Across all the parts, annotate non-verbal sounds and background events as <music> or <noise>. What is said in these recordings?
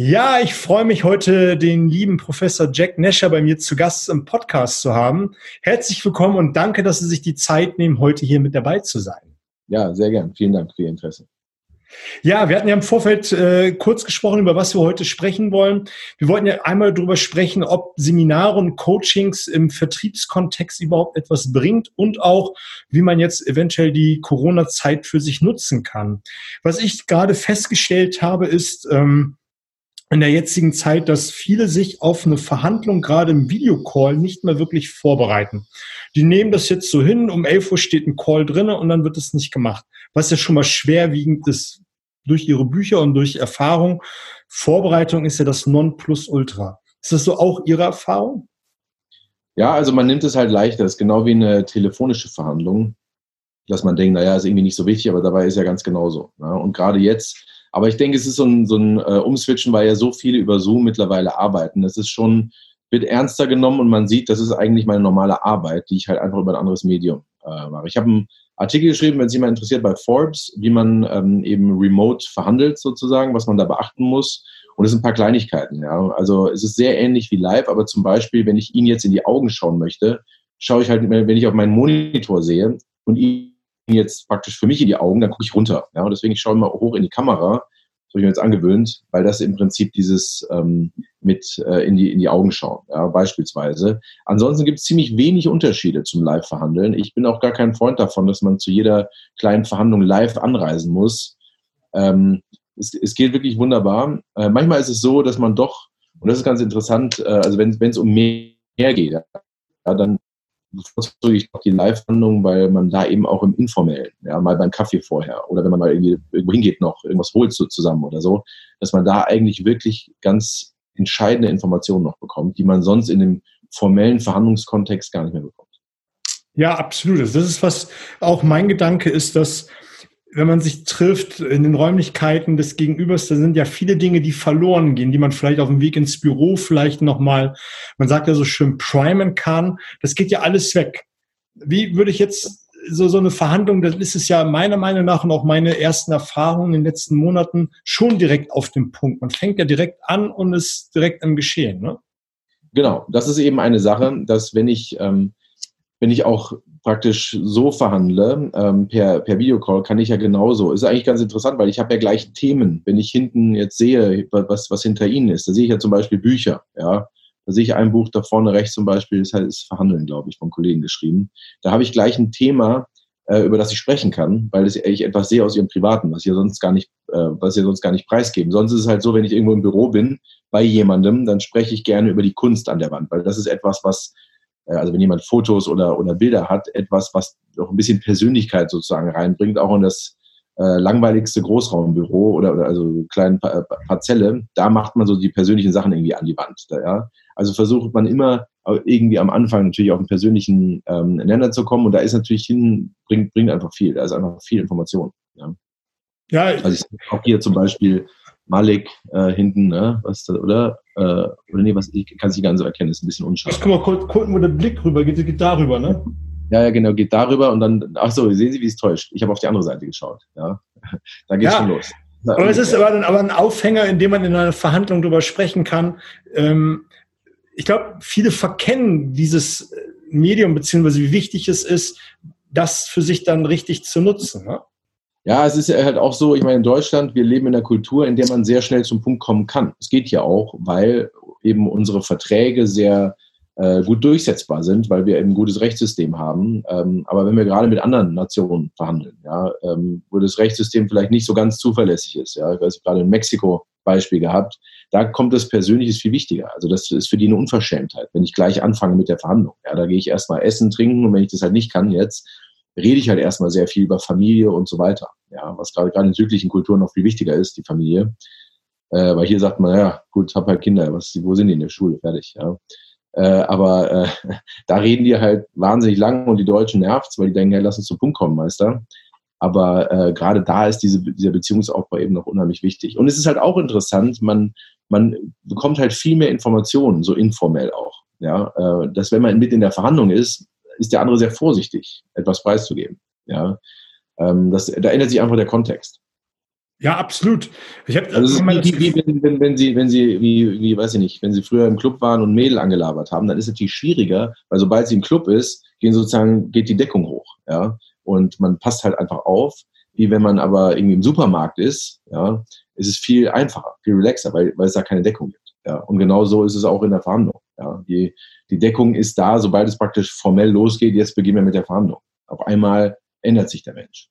Ja, ich freue mich heute, den lieben Professor Jack Nescher bei mir zu Gast im Podcast zu haben. Herzlich willkommen und danke, dass Sie sich die Zeit nehmen, heute hier mit dabei zu sein. Ja, sehr gern. Vielen Dank für Ihr Interesse. Ja, wir hatten ja im Vorfeld äh, kurz gesprochen, über was wir heute sprechen wollen. Wir wollten ja einmal darüber sprechen, ob Seminare und Coachings im Vertriebskontext überhaupt etwas bringt und auch, wie man jetzt eventuell die Corona-Zeit für sich nutzen kann. Was ich gerade festgestellt habe, ist, ähm, in der jetzigen Zeit, dass viele sich auf eine Verhandlung gerade im Videocall nicht mehr wirklich vorbereiten. Die nehmen das jetzt so hin, um 11 Uhr steht ein Call drinne und dann wird es nicht gemacht. Was ja schon mal schwerwiegend ist durch ihre Bücher und durch Erfahrung. Vorbereitung ist ja das Nonplusultra. Ist das so auch Ihre Erfahrung? Ja, also man nimmt es halt leichter. Das ist genau wie eine telefonische Verhandlung, dass man denkt, naja, ist irgendwie nicht so wichtig, aber dabei ist ja ganz genauso. Ne? Und gerade jetzt aber ich denke, es ist so ein, so ein äh, Umswitchen, weil ja so viele über Zoom mittlerweile arbeiten. Das ist schon, wird ernster genommen und man sieht, das ist eigentlich meine normale Arbeit, die ich halt einfach über ein anderes Medium äh, mache. Ich habe einen Artikel geschrieben, wenn es jemand interessiert, bei Forbes, wie man ähm, eben remote verhandelt sozusagen, was man da beachten muss. Und es sind ein paar Kleinigkeiten. Ja. Also es ist sehr ähnlich wie live, aber zum Beispiel, wenn ich Ihnen jetzt in die Augen schauen möchte, schaue ich halt, wenn ich auf meinen Monitor sehe und ihn jetzt praktisch für mich in die Augen, dann gucke ich runter. Ja, und deswegen ich schaue immer hoch in die Kamera. Das habe ich mir jetzt angewöhnt, weil das im Prinzip dieses ähm, mit äh, in, die, in die Augen schauen, ja, beispielsweise. Ansonsten gibt es ziemlich wenig Unterschiede zum Live-Verhandeln. Ich bin auch gar kein Freund davon, dass man zu jeder kleinen Verhandlung live anreisen muss. Ähm, es, es geht wirklich wunderbar. Äh, manchmal ist es so, dass man doch, und das ist ganz interessant, äh, also wenn es um mehr geht, ja, dann bevorzuge ich auch die Live-Handlung, weil man da eben auch im Informellen, ja, mal beim Kaffee vorher oder wenn man mal irgendwie irgendwo hingeht noch, irgendwas holt so zusammen oder so, dass man da eigentlich wirklich ganz entscheidende Informationen noch bekommt, die man sonst in dem formellen Verhandlungskontext gar nicht mehr bekommt. Ja, absolut. Das ist was auch mein Gedanke ist, dass wenn man sich trifft in den Räumlichkeiten des Gegenübers, da sind ja viele Dinge, die verloren gehen, die man vielleicht auf dem Weg ins Büro vielleicht nochmal, man sagt ja so schön, primen kann. Das geht ja alles weg. Wie würde ich jetzt so, so eine Verhandlung, das ist es ja meiner Meinung nach und auch meine ersten Erfahrungen in den letzten Monaten schon direkt auf dem Punkt. Man fängt ja direkt an und ist direkt im Geschehen, ne? Genau, das ist eben eine Sache, dass wenn ich ähm, wenn ich auch praktisch so verhandle, ähm, per, per Videocall, kann ich ja genauso. Ist eigentlich ganz interessant, weil ich habe ja gleich Themen. Wenn ich hinten jetzt sehe, was, was hinter ihnen ist, da sehe ich ja zum Beispiel Bücher, ja. Da sehe ich ein Buch da vorne rechts zum Beispiel, das heißt Verhandeln, glaube ich, vom Kollegen geschrieben. Da habe ich gleich ein Thema, äh, über das ich sprechen kann, weil ich etwas sehe aus ihrem Privaten, was ich ja sonst gar nicht, äh, was ich sonst gar nicht preisgeben. Sonst ist es halt so, wenn ich irgendwo im Büro bin bei jemandem, dann spreche ich gerne über die Kunst an der Wand, weil das ist etwas, was also wenn jemand Fotos oder, oder Bilder hat, etwas, was noch ein bisschen Persönlichkeit sozusagen reinbringt, auch in das äh, langweiligste Großraumbüro oder, oder also kleine pa Parzelle, da macht man so die persönlichen Sachen irgendwie an die Wand. Da, ja? Also versucht man immer irgendwie am Anfang natürlich auf einen persönlichen ähm, Nenner zu kommen und da ist natürlich hin, bringt, bringt einfach viel, da ist einfach viel Information. Ja, ja also ich auch hier zum Beispiel Malik äh, hinten, ne? Was da, oder? Äh, oder nee, was ich kann es nicht ganz so erkennen, ist ein bisschen unscharf. Guck mal, guck, gucken, wo der Blick rüber geht, geht darüber, ne? Ja, ja, genau, geht darüber und dann, ach so, sehen Sie, wie es täuscht. Ich habe auf die andere Seite geschaut. Ja, da geht's ja. schon los. Da, aber es ist aber, dann, aber ein Aufhänger, in dem man in einer Verhandlung drüber sprechen kann. Ähm, ich glaube, viele verkennen dieses Medium, beziehungsweise wie wichtig es ist, das für sich dann richtig zu nutzen. Ne? Ja, es ist ja halt auch so, ich meine, in Deutschland, wir leben in einer Kultur, in der man sehr schnell zum Punkt kommen kann. Es geht ja auch, weil eben unsere Verträge sehr äh, gut durchsetzbar sind, weil wir eben ein gutes Rechtssystem haben. Ähm, aber wenn wir gerade mit anderen Nationen verhandeln, ja, ähm, wo das Rechtssystem vielleicht nicht so ganz zuverlässig ist, ja, ich weiß gerade in Mexiko Beispiel gehabt, da kommt das Persönliche viel wichtiger. Also das ist für die eine Unverschämtheit, wenn ich gleich anfange mit der Verhandlung. Ja, da gehe ich erstmal essen, trinken und wenn ich das halt nicht kann jetzt, rede ich halt erstmal sehr viel über Familie und so weiter. Ja, was gerade gerade in südlichen Kulturen noch viel wichtiger ist, die Familie. Äh, weil hier sagt man, ja, gut, hab halt Kinder, was, wo sind die in der Schule? Fertig, ja. Äh, aber äh, <laughs> da reden die halt wahnsinnig lang und die Deutschen nervt's, weil die denken, ja, lass uns zum Punkt kommen, Meister. Aber äh, gerade da ist diese, dieser Beziehungsaufbau eben noch unheimlich wichtig. Und es ist halt auch interessant, man, man bekommt halt viel mehr Informationen, so informell auch. Ja, äh, dass wenn man mit in der Verhandlung ist, ist der andere sehr vorsichtig, etwas preiszugeben. Ja, ähm, das, da ändert sich einfach der Kontext. Ja, absolut. Ich habe also wie, wie, wenn, wenn, wenn, Sie, wenn Sie, wie, wie, weiß ich nicht, wenn Sie früher im Club waren und Mädel angelabert haben, dann ist es natürlich schwieriger, weil sobald sie im Club ist, gehen sozusagen, geht die Deckung hoch, ja. Und man passt halt einfach auf, wie wenn man aber irgendwie im Supermarkt ist, ja, ist es viel einfacher, viel relaxer, weil, weil es da keine Deckung gibt. Ja. Und genau so ist es auch in der Verhandlung. Ja. Die, die Deckung ist da, sobald es praktisch formell losgeht, jetzt beginnen wir mit der Verhandlung. Auf einmal ändert sich der Mensch.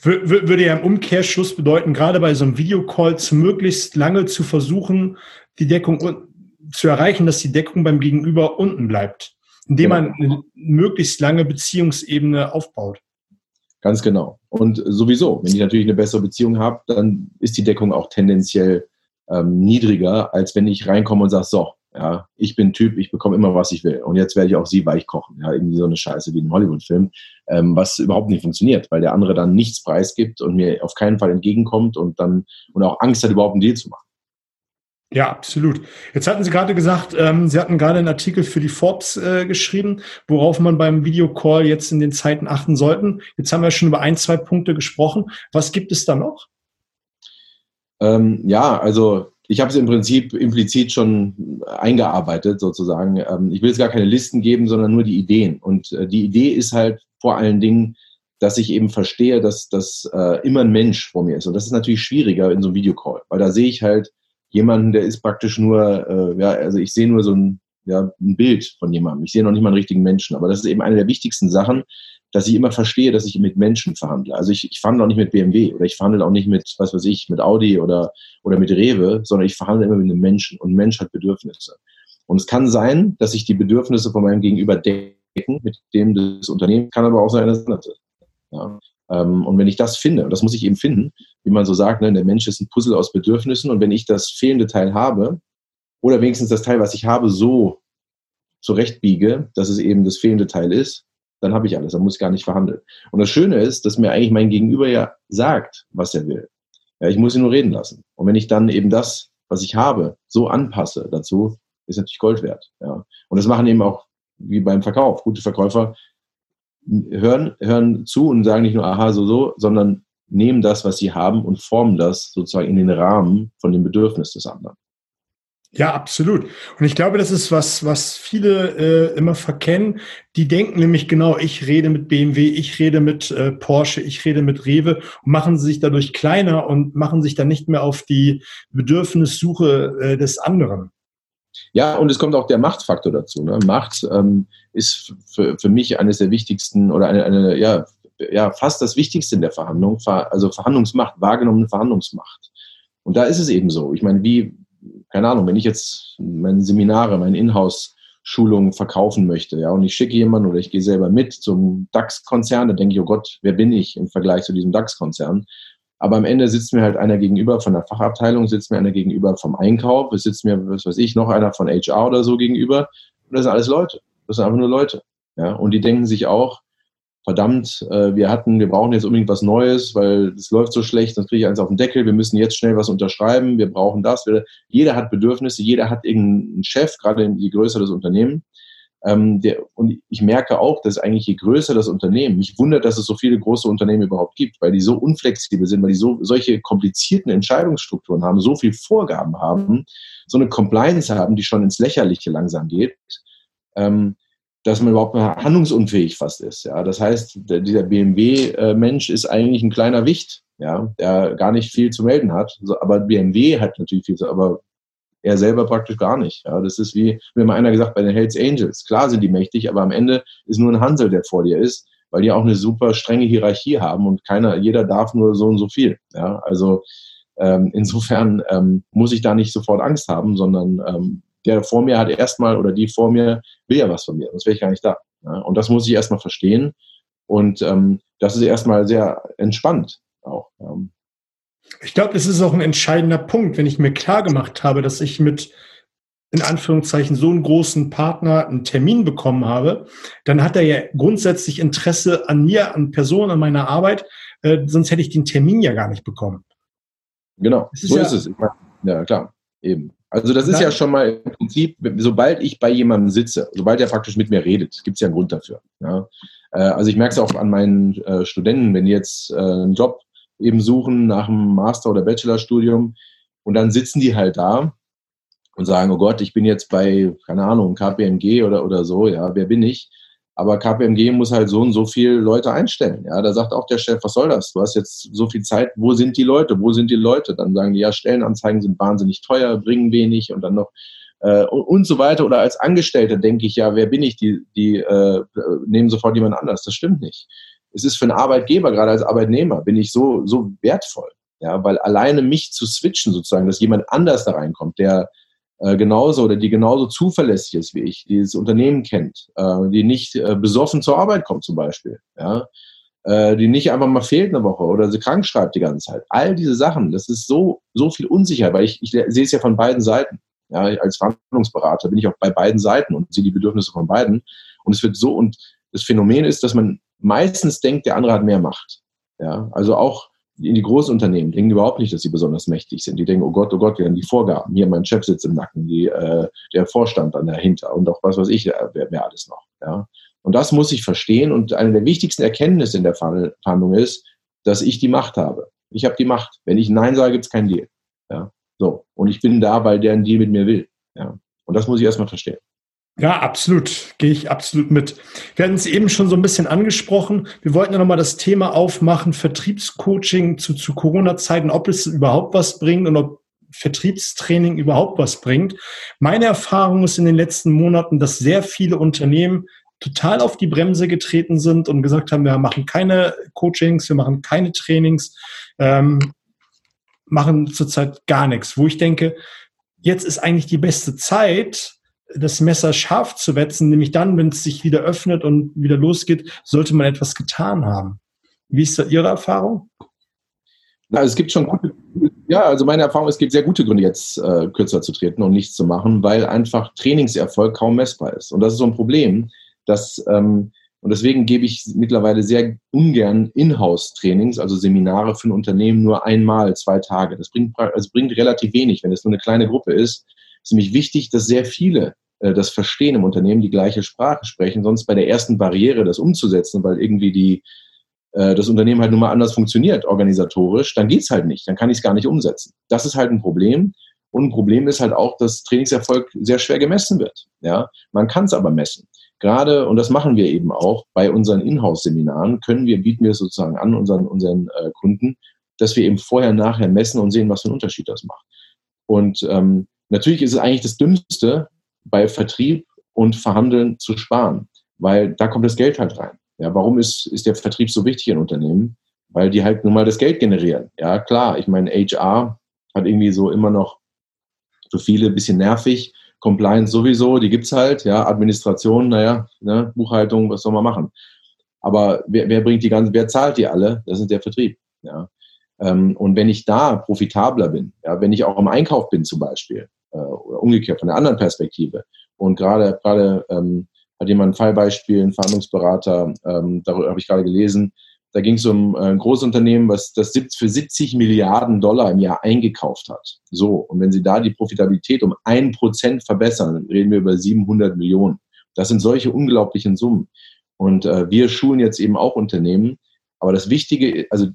Würde ja im Umkehrschluss bedeuten, gerade bei so einem Videocall möglichst lange zu versuchen, die Deckung zu erreichen, dass die Deckung beim Gegenüber unten bleibt, indem genau. man eine möglichst lange Beziehungsebene aufbaut. Ganz genau. Und sowieso, wenn ich natürlich eine bessere Beziehung habe, dann ist die Deckung auch tendenziell ähm, niedriger, als wenn ich reinkomme und sage, so, ja, ich bin Typ, ich bekomme immer, was ich will. Und jetzt werde ich auch sie weich kochen. Ja, irgendwie so eine Scheiße wie ein Hollywood-Film, ähm, was überhaupt nicht funktioniert, weil der andere dann nichts preisgibt und mir auf keinen Fall entgegenkommt und dann und auch Angst hat, überhaupt einen Deal zu machen. Ja, absolut. Jetzt hatten Sie gerade gesagt, ähm, Sie hatten gerade einen Artikel für die Forbes äh, geschrieben, worauf man beim Videocall jetzt in den Zeiten achten sollten. Jetzt haben wir schon über ein, zwei Punkte gesprochen. Was gibt es da noch? Ähm, ja, also ich habe es im Prinzip implizit schon eingearbeitet sozusagen. Ähm, ich will jetzt gar keine Listen geben, sondern nur die Ideen. Und äh, die Idee ist halt vor allen Dingen, dass ich eben verstehe, dass das äh, immer ein Mensch vor mir ist. Und das ist natürlich schwieriger in so einem Videocall, weil da sehe ich halt jemanden, der ist praktisch nur, äh, ja, also ich sehe nur so ein, ja, ein Bild von jemandem. Ich sehe noch nicht mal einen richtigen Menschen. Aber das ist eben eine der wichtigsten Sachen, dass ich immer verstehe, dass ich mit Menschen verhandle. Also ich, ich verhandle auch nicht mit BMW oder ich verhandle auch nicht mit, was weiß ich, mit Audi oder, oder mit Rewe, sondern ich verhandle immer mit einem Menschen und ein Mensch hat Bedürfnisse. Und es kann sein, dass sich die Bedürfnisse von meinem Gegenüber decken mit dem des Unternehmens, kann aber auch sein, dass es. Ja. Ähm, und wenn ich das finde, und das muss ich eben finden, wie man so sagt, ne, der Mensch ist ein Puzzle aus Bedürfnissen und wenn ich das fehlende Teil habe, oder wenigstens das Teil, was ich habe, so zurechtbiege, dass es eben das fehlende Teil ist, dann habe ich alles, dann muss ich gar nicht verhandeln. Und das Schöne ist, dass mir eigentlich mein Gegenüber ja sagt, was er will. Ja, ich muss ihn nur reden lassen. Und wenn ich dann eben das, was ich habe, so anpasse dazu, ist natürlich Gold wert. Ja. Und das machen eben auch, wie beim Verkauf, gute Verkäufer hören, hören zu und sagen nicht nur, aha, so, so, sondern nehmen das, was sie haben und formen das sozusagen in den Rahmen von dem Bedürfnis des anderen. Ja, absolut. Und ich glaube, das ist was, was viele äh, immer verkennen. Die denken nämlich genau, ich rede mit BMW, ich rede mit äh, Porsche, ich rede mit Rewe und machen sich dadurch kleiner und machen sich dann nicht mehr auf die Bedürfnissuche äh, des anderen. Ja, und es kommt auch der Machtfaktor dazu. Ne? Macht ähm, ist für, für mich eines der wichtigsten oder eine, eine ja, ja, fast das Wichtigste in der Verhandlung, also Verhandlungsmacht, wahrgenommene Verhandlungsmacht. Und da ist es eben so. Ich meine, wie, keine Ahnung, wenn ich jetzt meine Seminare, meine Inhouse-Schulungen verkaufen möchte, ja, und ich schicke jemanden oder ich gehe selber mit zum DAX-Konzern, dann denke ich, oh Gott, wer bin ich im Vergleich zu diesem DAX-Konzern? Aber am Ende sitzt mir halt einer gegenüber von der Fachabteilung, sitzt mir einer gegenüber vom Einkauf, es sitzt mir, was weiß ich, noch einer von HR oder so gegenüber. Und das sind alles Leute. Das sind einfach nur Leute. Ja, und die denken sich auch, verdammt, äh, wir hatten, wir brauchen jetzt unbedingt was Neues, weil es läuft so schlecht, sonst kriege ich eins auf den Deckel, wir müssen jetzt schnell was unterschreiben, wir brauchen das. Jeder hat Bedürfnisse, jeder hat irgendeinen Chef, gerade je größer das Unternehmen. Ähm, der, und ich merke auch, dass eigentlich je größer das Unternehmen, mich wundert, dass es so viele große Unternehmen überhaupt gibt, weil die so unflexibel sind, weil die so solche komplizierten Entscheidungsstrukturen haben, so viel Vorgaben haben, so eine Compliance haben, die schon ins Lächerliche langsam geht. Ähm, dass man überhaupt handlungsunfähig fast ist. Ja, das heißt, dieser BMW-Mensch ist eigentlich ein kleiner Wicht, ja, der gar nicht viel zu melden hat. aber BMW hat natürlich viel aber er selber praktisch gar nicht. Ja, das ist wie, wie mal einer gesagt bei den Hells Angels. Klar sind die mächtig, aber am Ende ist nur ein Hansel, der vor dir ist, weil die auch eine super strenge Hierarchie haben und keiner, jeder darf nur so und so viel. Ja, also ähm, insofern ähm, muss ich da nicht sofort Angst haben, sondern ähm, der vor mir hat erstmal oder die vor mir will ja was von mir, sonst wäre ich gar nicht da. Ja? Und das muss ich erstmal verstehen. Und ähm, das ist erstmal sehr entspannt auch. Ähm. Ich glaube, das ist auch ein entscheidender Punkt, wenn ich mir klar gemacht habe, dass ich mit in Anführungszeichen so einen großen Partner einen Termin bekommen habe, dann hat er ja grundsätzlich Interesse an mir, an Personen, an meiner Arbeit, äh, sonst hätte ich den Termin ja gar nicht bekommen. Genau, ist so ja, ist es. Ja, klar, eben. Also das ist ja schon mal im Prinzip, sobald ich bei jemandem sitze, sobald er praktisch mit mir redet, gibt es ja einen Grund dafür. Ja? Äh, also ich merke es auch an meinen äh, Studenten, wenn die jetzt äh, einen Job eben suchen nach einem Master- oder Bachelorstudium. Und dann sitzen die halt da und sagen, oh Gott, ich bin jetzt bei, keine Ahnung, KPMG oder, oder so, ja, wer bin ich? Aber KPMG muss halt so und so viele Leute einstellen. Ja, da sagt auch der Chef, was soll das? Du hast jetzt so viel Zeit, wo sind die Leute? Wo sind die Leute? Dann sagen die, ja, Stellenanzeigen sind wahnsinnig teuer, bringen wenig und dann noch äh, und, und so weiter. Oder als Angestellter denke ich, ja, wer bin ich? Die, die äh, nehmen sofort jemand anders. Das stimmt nicht. Es ist für einen Arbeitgeber, gerade als Arbeitnehmer, bin ich so, so wertvoll. Ja, weil alleine mich zu switchen sozusagen, dass jemand anders da reinkommt, der äh, genauso oder die genauso zuverlässig ist wie ich, die das Unternehmen kennt, äh, die nicht äh, besoffen zur Arbeit kommt zum Beispiel, ja, äh, die nicht einfach mal fehlt eine Woche oder sie krank schreibt die ganze Zeit. All diese Sachen, das ist so, so viel Unsicherheit, weil ich, ich sehe es ja von beiden Seiten. Ja, als Verhandlungsberater bin ich auch bei beiden Seiten und sehe die Bedürfnisse von beiden. Und es wird so, und das Phänomen ist, dass man meistens denkt, der andere hat mehr Macht. Ja, also auch in die Großunternehmen denken überhaupt nicht, dass sie besonders mächtig sind. Die denken, oh Gott, oh Gott, wir haben die Vorgaben. Hier mein Chef sitzt im Nacken, die, äh, der Vorstand dann dahinter und auch was weiß ich, wer, wer alles noch. Ja. Und das muss ich verstehen. Und eine der wichtigsten Erkenntnisse in der Verhandlung ist, dass ich die Macht habe. Ich habe die Macht. Wenn ich Nein sage, gibt es keinen Deal. Ja. So. Und ich bin da, weil der einen Deal mit mir will. Ja. Und das muss ich erstmal verstehen. Ja, absolut. Gehe ich absolut mit. Wir hatten es eben schon so ein bisschen angesprochen. Wir wollten ja nochmal das Thema aufmachen, Vertriebscoaching zu, zu Corona-Zeiten, ob es überhaupt was bringt und ob Vertriebstraining überhaupt was bringt. Meine Erfahrung ist in den letzten Monaten, dass sehr viele Unternehmen total auf die Bremse getreten sind und gesagt haben, wir machen keine Coachings, wir machen keine Trainings, ähm, machen zurzeit gar nichts. Wo ich denke, jetzt ist eigentlich die beste Zeit, das Messer scharf zu wetzen, nämlich dann, wenn es sich wieder öffnet und wieder losgeht, sollte man etwas getan haben. Wie ist da Ihre Erfahrung? Na, es gibt schon gute, ja, also meine Erfahrung, es gibt sehr gute Gründe, jetzt äh, kürzer zu treten und nichts zu machen, weil einfach Trainingserfolg kaum messbar ist. Und das ist so ein Problem, dass, ähm, und deswegen gebe ich mittlerweile sehr ungern Inhouse-Trainings, also Seminare für ein Unternehmen nur einmal, zwei Tage. Das bringt, also bringt relativ wenig, wenn es nur eine kleine Gruppe ist ist nämlich wichtig, dass sehr viele das verstehen im Unternehmen, die gleiche Sprache sprechen, sonst bei der ersten Barriere, das umzusetzen, weil irgendwie die, äh, das Unternehmen halt nun mal anders funktioniert, organisatorisch, dann geht's halt nicht, dann kann ich es gar nicht umsetzen. Das ist halt ein Problem. Und ein Problem ist halt auch, dass Trainingserfolg sehr schwer gemessen wird. Ja, man kann es aber messen. Gerade, und das machen wir eben auch bei unseren Inhouse-Seminaren, können wir, bieten wir es sozusagen an unseren, unseren äh, Kunden, dass wir eben vorher, nachher messen und sehen, was für einen Unterschied das macht. Und ähm, Natürlich ist es eigentlich das Dümmste, bei Vertrieb und Verhandeln zu sparen, weil da kommt das Geld halt rein. Ja, warum ist, ist der Vertrieb so wichtig in Unternehmen? Weil die halt nun mal das Geld generieren. Ja, klar, ich meine, HR hat irgendwie so immer noch für viele ein bisschen nervig. Compliance sowieso, die gibt's halt, ja, Administration, naja, ne, Buchhaltung, was soll man machen? Aber wer, wer bringt die ganzen, wer zahlt die alle? Das ist der Vertrieb. Ja. Ähm, und wenn ich da profitabler bin, ja, wenn ich auch im Einkauf bin zum Beispiel, äh, oder umgekehrt von der anderen Perspektive. Und gerade, gerade ähm, hat jemand ein Fallbeispiel, ein Verhandlungsberater, ähm, darüber habe ich gerade gelesen, da ging es um ein Großunternehmen, was das für 70 Milliarden Dollar im Jahr eingekauft hat. So, und wenn Sie da die Profitabilität um ein Prozent verbessern, dann reden wir über 700 Millionen. Das sind solche unglaublichen Summen. Und äh, wir schulen jetzt eben auch Unternehmen. Aber das Wichtige, also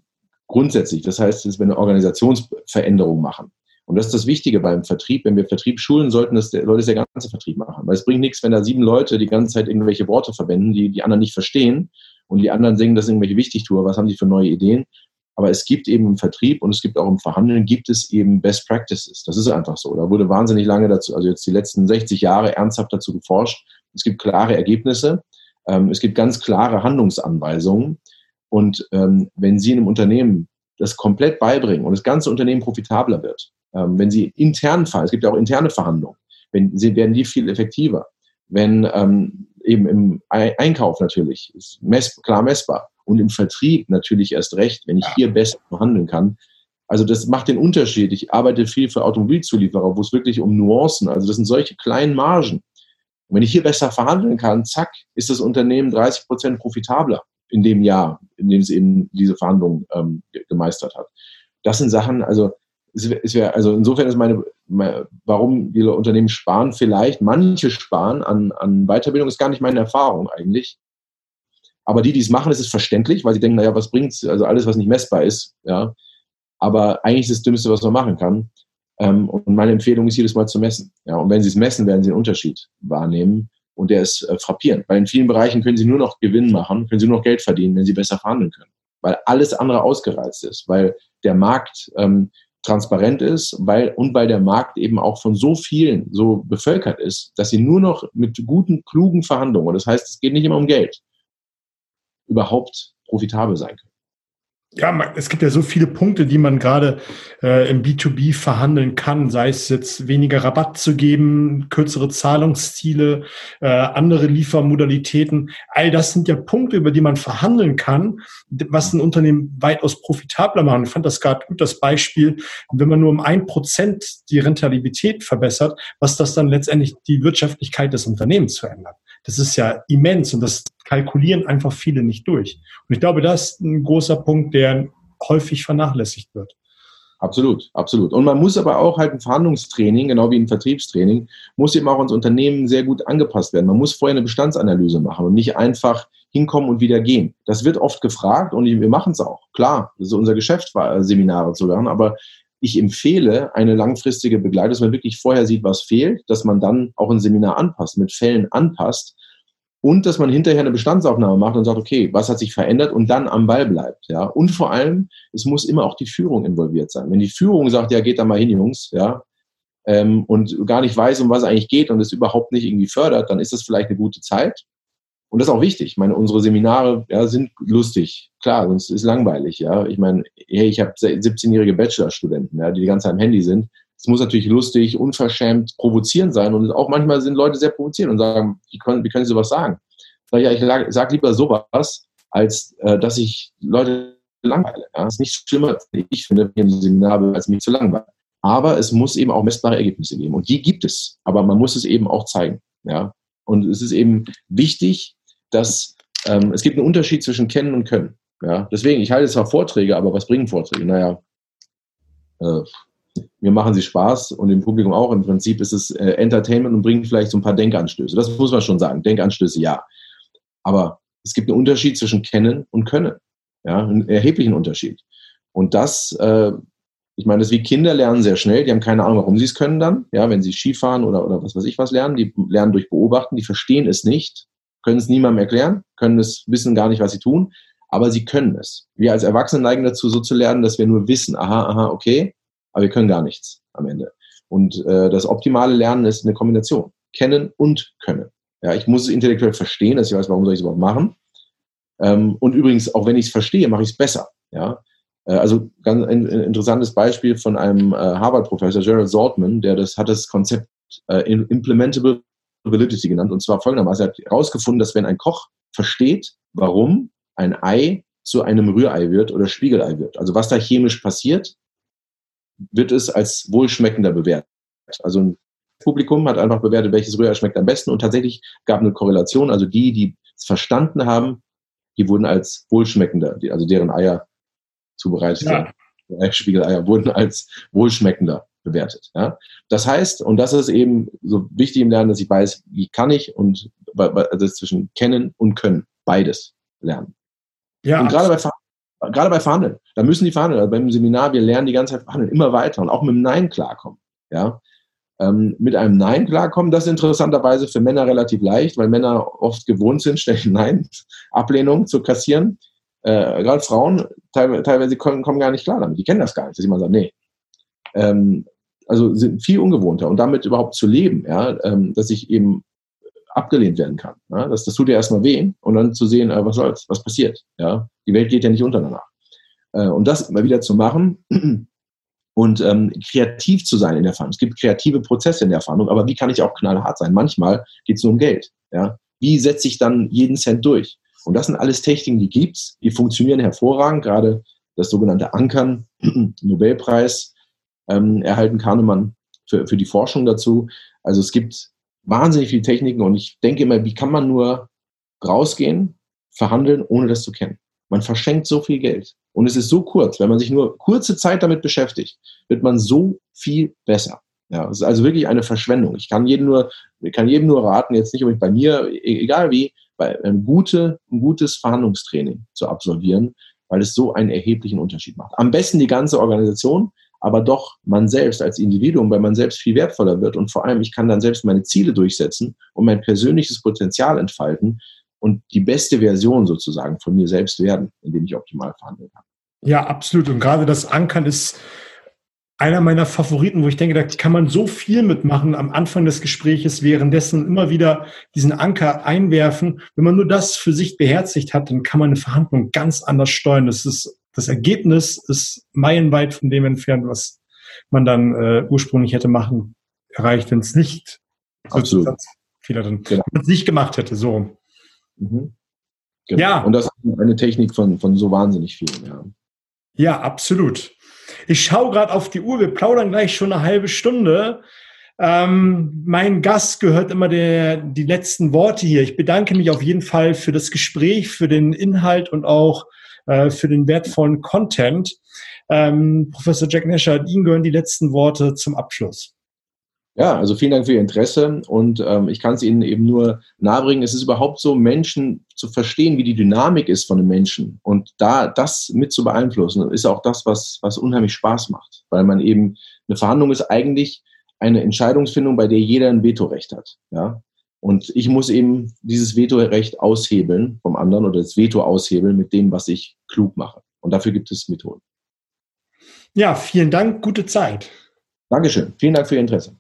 grundsätzlich, das heißt, dass wir eine Organisationsveränderung machen. Und das ist das Wichtige beim Vertrieb. Wenn wir Vertrieb schulen, sollten das, sollte es der ganze Vertrieb machen. Weil es bringt nichts, wenn da sieben Leute die ganze Zeit irgendwelche Worte verwenden, die die anderen nicht verstehen und die anderen singen, das irgendwelche Wichtigtour, was haben die für neue Ideen. Aber es gibt eben im Vertrieb und es gibt auch im Verhandeln, gibt es eben Best Practices. Das ist einfach so. Da wurde wahnsinnig lange dazu, also jetzt die letzten 60 Jahre ernsthaft dazu geforscht. Es gibt klare Ergebnisse. Ähm, es gibt ganz klare Handlungsanweisungen. Und ähm, wenn Sie einem Unternehmen das komplett beibringen und das ganze Unternehmen profitabler wird, ähm, wenn Sie intern fahren, es gibt ja auch interne Verhandlungen, wenn sie werden die viel effektiver. Wenn ähm, eben im Einkauf natürlich ist mess, klar messbar und im Vertrieb natürlich erst recht, wenn ich hier besser verhandeln kann. Also das macht den Unterschied. Ich arbeite viel für Automobilzulieferer, wo es wirklich um Nuancen, also das sind solche kleinen Margen. Und wenn ich hier besser verhandeln kann, zack, ist das Unternehmen 30 Prozent profitabler in dem Jahr, in dem es eben diese Verhandlungen ähm, gemeistert hat. Das sind Sachen, also es wäre, also insofern ist meine, meine, warum die Unternehmen sparen, vielleicht, manche sparen an, an Weiterbildung, ist gar nicht meine Erfahrung eigentlich. Aber die, die es machen, ist es verständlich, weil sie denken, naja, was bringt's? Also alles, was nicht messbar ist, ja. Aber eigentlich ist das Dümmste, was man machen kann. Ähm, und meine Empfehlung ist, jedes Mal zu messen. Ja, und wenn Sie es messen, werden Sie einen Unterschied wahrnehmen. Und der ist äh, frappierend. Weil in vielen Bereichen können Sie nur noch Gewinn machen, können Sie nur noch Geld verdienen, wenn Sie besser verhandeln können. Weil alles andere ausgereizt ist, weil der Markt ähm, transparent ist weil, und weil der Markt eben auch von so vielen so bevölkert ist, dass Sie nur noch mit guten, klugen Verhandlungen, und das heißt, es geht nicht immer um Geld, überhaupt profitabel sein können. Ja, es gibt ja so viele Punkte, die man gerade äh, im B2B verhandeln kann, sei es jetzt weniger Rabatt zu geben, kürzere Zahlungsziele, äh, andere Liefermodalitäten. All das sind ja Punkte, über die man verhandeln kann, was ein Unternehmen weitaus profitabler machen. Ich fand das gerade gut, das Beispiel, wenn man nur um ein Prozent die Rentabilität verbessert, was das dann letztendlich die Wirtschaftlichkeit des Unternehmens verändert. Das ist ja immens und das kalkulieren einfach viele nicht durch. Und ich glaube, das ist ein großer Punkt, der häufig vernachlässigt wird. Absolut, absolut. Und man muss aber auch halt ein Verhandlungstraining, genau wie ein Vertriebstraining, muss eben auch ins Unternehmen sehr gut angepasst werden. Man muss vorher eine Bestandsanalyse machen und nicht einfach hinkommen und wieder gehen. Das wird oft gefragt und wir machen es auch. Klar, das ist unser Geschäft, Seminare zu lernen, aber ich empfehle eine langfristige Begleitung, dass man wirklich vorher sieht, was fehlt, dass man dann auch ein Seminar anpasst, mit Fällen anpasst und dass man hinterher eine Bestandsaufnahme macht und sagt, okay, was hat sich verändert und dann am Ball bleibt, ja. Und vor allem, es muss immer auch die Führung involviert sein. Wenn die Führung sagt, ja, geht da mal hin, Jungs, ja, ähm, und gar nicht weiß, um was es eigentlich geht und es überhaupt nicht irgendwie fördert, dann ist das vielleicht eine gute Zeit. Und das ist auch wichtig. Ich meine, unsere Seminare ja, sind lustig. Klar, sonst ist langweilig. Ja, ich meine, hey, ich habe 17-jährige Bachelorstudenten, ja, die die ganze Zeit am Handy sind. Es muss natürlich lustig, unverschämt, provozierend sein. Und auch manchmal sind Leute sehr provozierend und sagen, wie können, wie können sie sowas sagen? Sag, ja, ich sag lieber sowas, als äh, dass ich Leute langweile. Ja? Das ist nicht schlimmer, ich finde, im Seminar, als mich zu langweilen. Aber es muss eben auch messbare Ergebnisse geben. Und die gibt es. Aber man muss es eben auch zeigen. Ja? Und es ist eben wichtig, dass ähm, es gibt einen Unterschied zwischen Kennen und Können. Ja? Deswegen, ich halte zwar Vorträge, aber was bringen Vorträge? Naja, äh, mir machen sie Spaß und dem Publikum auch. Im Prinzip ist es äh, Entertainment und bringt vielleicht so ein paar Denkanstöße. Das muss man schon sagen. Denkanstöße, ja. Aber es gibt einen Unterschied zwischen Kennen und Können. Ja, einen erheblichen Unterschied. Und das, äh, ich meine, das ist wie Kinder lernen sehr schnell. Die haben keine Ahnung, warum sie es können dann. Ja, wenn sie Skifahren oder, oder was weiß ich was lernen. Die lernen durch Beobachten. Die verstehen es nicht, können es niemandem erklären, können es wissen gar nicht, was sie tun. Aber sie können es. Wir als Erwachsene neigen dazu, so zu lernen, dass wir nur wissen, aha, aha, okay, aber wir können gar nichts am Ende. Und äh, das optimale Lernen ist eine Kombination. Kennen und können. Ja, ich muss es intellektuell verstehen, dass ich weiß, warum soll ich es überhaupt machen. Ähm, und übrigens, auch wenn ich es verstehe, mache ich es besser. Ja, äh, also ganz ein, ein, interessantes Beispiel von einem äh, Harvard-Professor, Gerald Sortman, der das hat das Konzept äh, Implementable Validity genannt. Und zwar folgendermaßen, er hat herausgefunden, dass wenn ein Koch versteht, warum ein Ei zu einem Rührei wird oder Spiegelei wird, also was da chemisch passiert, wird es als wohlschmeckender bewertet. Also ein Publikum hat einfach bewertet, welches Rührei schmeckt am besten und tatsächlich gab eine Korrelation. Also die, die es verstanden haben, die wurden als wohlschmeckender, also deren Eier zubereitet ja. Spiegeleier wurden als wohlschmeckender bewertet. Ja? Das heißt, und das ist eben so wichtig im Lernen, dass ich weiß, wie kann ich und also zwischen kennen und können beides lernen. Ja, und gerade bei gerade bei Verhandeln, da müssen die verhandeln. Also beim Seminar, wir lernen die ganze Zeit verhandeln, immer weiter und auch mit dem Nein klarkommen. Ja? Ähm, mit einem Nein klarkommen, das ist interessanterweise für Männer relativ leicht, weil Männer oft gewohnt sind, <laughs> schnell Nein, Ablehnung zu kassieren. Äh, gerade Frauen teilweise, teilweise kommen, kommen, gar nicht klar damit. Die kennen das gar nicht, dass jemand sagt, nee. Ähm, also sind viel ungewohnter und damit überhaupt zu leben, ja, ähm, dass ich eben abgelehnt werden kann. Ja? Das, das tut ja erstmal weh und dann zu sehen, äh, was soll's, was passiert. Ja? Die Welt geht ja nicht unter danach. Äh, und das immer wieder zu machen <clears throat> und ähm, kreativ zu sein in der Verhandlung. Es gibt kreative Prozesse in der Verhandlung, aber wie kann ich auch knallhart sein? Manchmal geht es nur um Geld. Ja? Wie setze ich dann jeden Cent durch? Und das sind alles Techniken, die gibt's, die funktionieren hervorragend. Gerade das sogenannte Ankern, Nobelpreis ähm, erhalten Kahnemann für, für die Forschung dazu. Also es gibt wahnsinnig viele Techniken und ich denke immer, wie kann man nur rausgehen, verhandeln, ohne das zu kennen? Man verschenkt so viel Geld. Und es ist so kurz, wenn man sich nur kurze Zeit damit beschäftigt, wird man so viel besser. Ja, es ist also wirklich eine Verschwendung. Ich kann jedem nur, kann jedem nur raten, jetzt nicht unbedingt bei mir, e-, egal wie, bei ein, gute, ein gutes Verhandlungstraining zu absolvieren, weil es so einen erheblichen Unterschied macht. Am besten die ganze Organisation, aber doch man selbst als Individuum, weil man selbst viel wertvoller wird und vor allem ich kann dann selbst meine Ziele durchsetzen und mein persönliches Potenzial entfalten und die beste Version sozusagen von mir selbst werden, indem ich optimal verhandeln kann. Ja, absolut. Und gerade das Ankern ist einer meiner Favoriten, wo ich denke, da kann man so viel mitmachen am Anfang des Gespräches, währenddessen immer wieder diesen Anker einwerfen. Wenn man nur das für sich beherzigt hat, dann kann man eine Verhandlung ganz anders steuern. Das ist das Ergebnis ist meilenweit von dem entfernt, was man dann äh, ursprünglich hätte machen erreicht, wenn es nicht Absolut. Fehler drin, genau. wenn es nicht gemacht hätte. So. Mhm. Genau. Ja. Und das ist eine Technik von, von so wahnsinnig vielen, ja. Ja, absolut. Ich schaue gerade auf die Uhr, wir plaudern gleich schon eine halbe Stunde. Ähm, mein Gast gehört immer der, die letzten Worte hier. Ich bedanke mich auf jeden Fall für das Gespräch, für den Inhalt und auch äh, für den wertvollen Content. Ähm, Professor Jack Nasher, Ihnen gehören die letzten Worte zum Abschluss. Ja, also vielen Dank für Ihr Interesse und ähm, ich kann es Ihnen eben nur nahebringen. Es ist überhaupt so, Menschen zu verstehen, wie die Dynamik ist von einem Menschen und da das mit zu beeinflussen, ist auch das, was, was unheimlich Spaß macht, weil man eben, eine Verhandlung ist eigentlich eine Entscheidungsfindung, bei der jeder ein Vetorecht hat. Ja? Und ich muss eben dieses Vetorecht aushebeln vom anderen oder das Veto aushebeln mit dem, was ich klug mache. Und dafür gibt es Methoden. Ja, vielen Dank, gute Zeit. Dankeschön. Vielen Dank für Ihr Interesse.